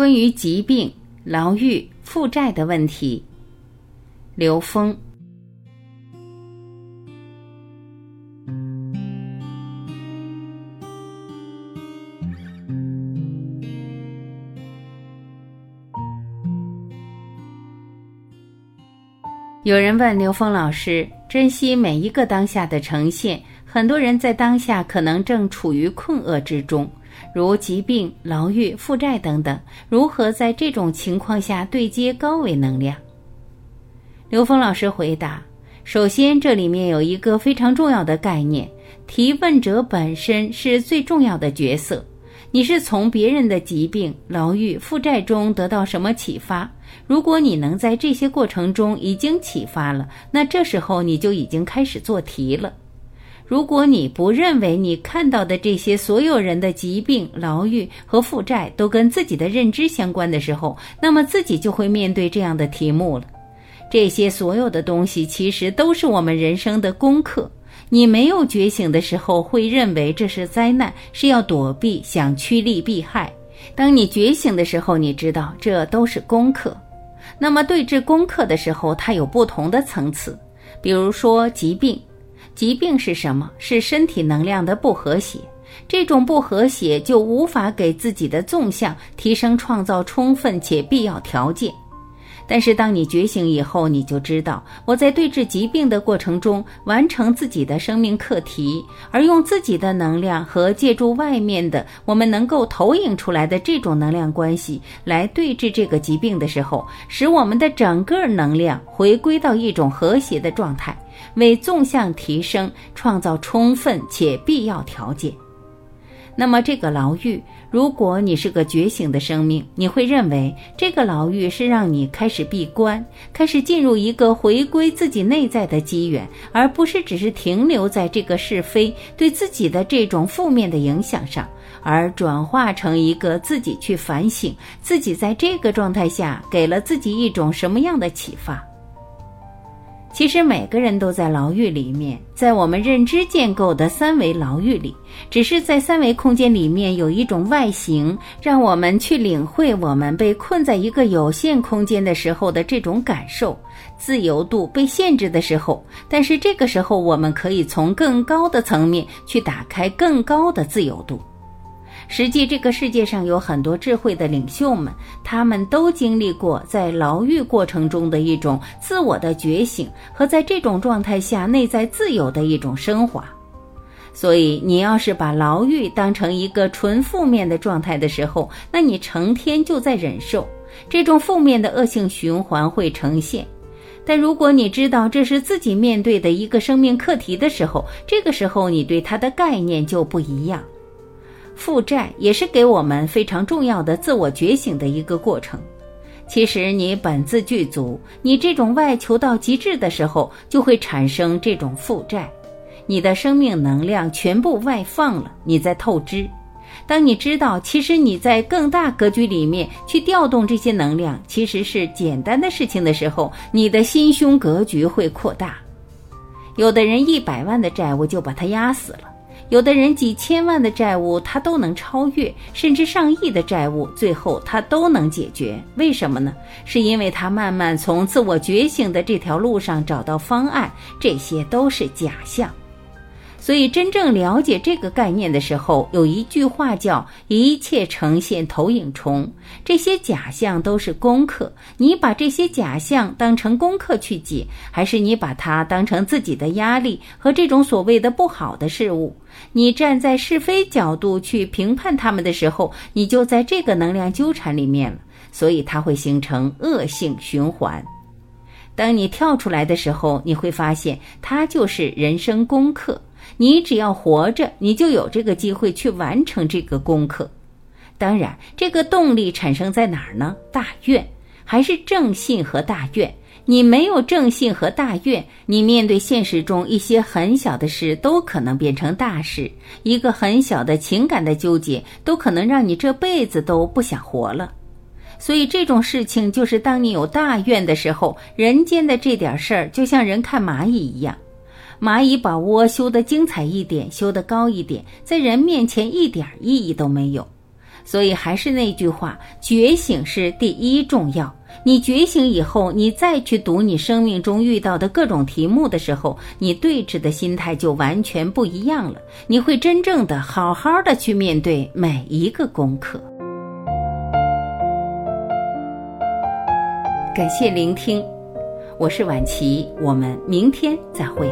关于疾病、牢狱、负债的问题，刘峰。有人问刘峰老师：“珍惜每一个当下的呈现。”很多人在当下可能正处于困厄之中，如疾病、牢狱、负债等等。如何在这种情况下对接高维能量？刘峰老师回答：首先，这里面有一个非常重要的概念，提问者本身是最重要的角色。你是从别人的疾病、牢狱、负债中得到什么启发？如果你能在这些过程中已经启发了，那这时候你就已经开始做题了。如果你不认为你看到的这些所有人的疾病、牢狱和负债都跟自己的认知相关的时候，那么自己就会面对这样的题目了。这些所有的东西其实都是我们人生的功课。你没有觉醒的时候，会认为这是灾难，是要躲避，想趋利避害。当你觉醒的时候，你知道这都是功课。那么对峙功课的时候，它有不同的层次，比如说疾病。疾病是什么？是身体能量的不和谐。这种不和谐就无法给自己的纵向提升创造充分且必要条件。但是当你觉醒以后，你就知道，我在对治疾病的过程中，完成自己的生命课题，而用自己的能量和借助外面的我们能够投影出来的这种能量关系来对治这个疾病的时候，使我们的整个能量回归到一种和谐的状态。为纵向提升创造充分且必要条件。那么，这个牢狱，如果你是个觉醒的生命，你会认为这个牢狱是让你开始闭关，开始进入一个回归自己内在的机缘，而不是只是停留在这个是非对自己的这种负面的影响上，而转化成一个自己去反省自己在这个状态下给了自己一种什么样的启发。其实每个人都在牢狱里面，在我们认知建构的三维牢狱里，只是在三维空间里面有一种外形，让我们去领会我们被困在一个有限空间的时候的这种感受，自由度被限制的时候。但是这个时候，我们可以从更高的层面去打开更高的自由度。实际，这个世界上有很多智慧的领袖们，他们都经历过在牢狱过程中的一种自我的觉醒，和在这种状态下内在自由的一种升华。所以，你要是把牢狱当成一个纯负面的状态的时候，那你成天就在忍受这种负面的恶性循环会呈现。但如果你知道这是自己面对的一个生命课题的时候，这个时候你对它的概念就不一样。负债也是给我们非常重要的自我觉醒的一个过程。其实你本自具足，你这种外求到极致的时候，就会产生这种负债。你的生命能量全部外放了，你在透支。当你知道，其实你在更大格局里面去调动这些能量，其实是简单的事情的时候，你的心胸格局会扩大。有的人一百万的债务就把他压死了。有的人几千万的债务他都能超越，甚至上亿的债务最后他都能解决。为什么呢？是因为他慢慢从自我觉醒的这条路上找到方案。这些都是假象。所以，真正了解这个概念的时候，有一句话叫“一切呈现投影虫”。这些假象都是功课。你把这些假象当成功课去解，还是你把它当成自己的压力和这种所谓的不好的事物？你站在是非角度去评判他们的时候，你就在这个能量纠缠里面了。所以，它会形成恶性循环。当你跳出来的时候，你会发现它就是人生功课。你只要活着，你就有这个机会去完成这个功课。当然，这个动力产生在哪儿呢？大愿还是正信和大愿？你没有正信和大愿，你面对现实中一些很小的事都可能变成大事。一个很小的情感的纠结，都可能让你这辈子都不想活了。所以，这种事情就是当你有大愿的时候，人间的这点事儿，就像人看蚂蚁一样。蚂蚁把窝修得精彩一点，修得高一点，在人面前一点意义都没有。所以还是那句话，觉醒是第一重要。你觉醒以后，你再去读你生命中遇到的各种题目的时候，你对峙的心态就完全不一样了。你会真正的好好的去面对每一个功课。感谢聆听，我是婉琪，我们明天再会。